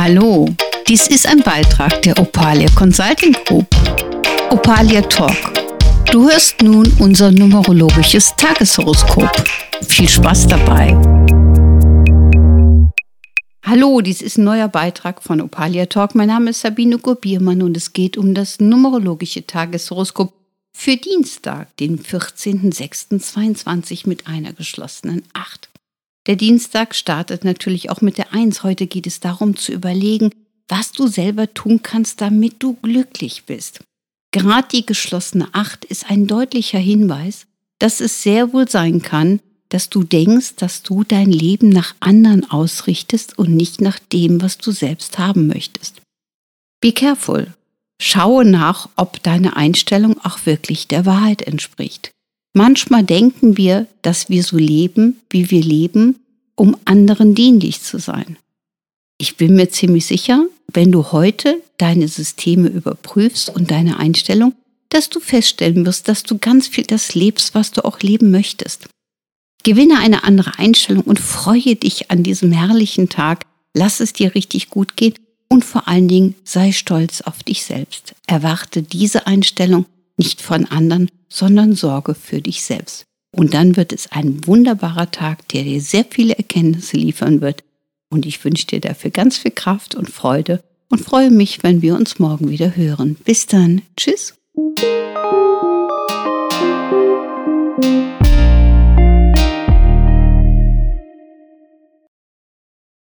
Hallo, dies ist ein Beitrag der Opalia Consulting Group. Opalia Talk. Du hörst nun unser numerologisches Tageshoroskop. Viel Spaß dabei. Hallo, dies ist ein neuer Beitrag von Opalia Talk. Mein Name ist Sabine Gurbiermann und es geht um das numerologische Tageshoroskop für Dienstag, den 14.06.22 mit einer geschlossenen 8. Der Dienstag startet natürlich auch mit der Eins. Heute geht es darum zu überlegen, was du selber tun kannst, damit du glücklich bist. Gerade die geschlossene Acht ist ein deutlicher Hinweis, dass es sehr wohl sein kann, dass du denkst, dass du dein Leben nach anderen ausrichtest und nicht nach dem, was du selbst haben möchtest. Be careful. Schaue nach, ob deine Einstellung auch wirklich der Wahrheit entspricht. Manchmal denken wir, dass wir so leben, wie wir leben, um anderen dienlich zu sein. Ich bin mir ziemlich sicher, wenn du heute deine Systeme überprüfst und deine Einstellung, dass du feststellen wirst, dass du ganz viel das lebst, was du auch leben möchtest. Gewinne eine andere Einstellung und freue dich an diesem herrlichen Tag. Lass es dir richtig gut gehen und vor allen Dingen sei stolz auf dich selbst. Erwarte diese Einstellung nicht von anderen, sondern sorge für dich selbst. Und dann wird es ein wunderbarer Tag, der dir sehr viele Erkenntnisse liefern wird. Und ich wünsche dir dafür ganz viel Kraft und Freude und freue mich, wenn wir uns morgen wieder hören. Bis dann. Tschüss.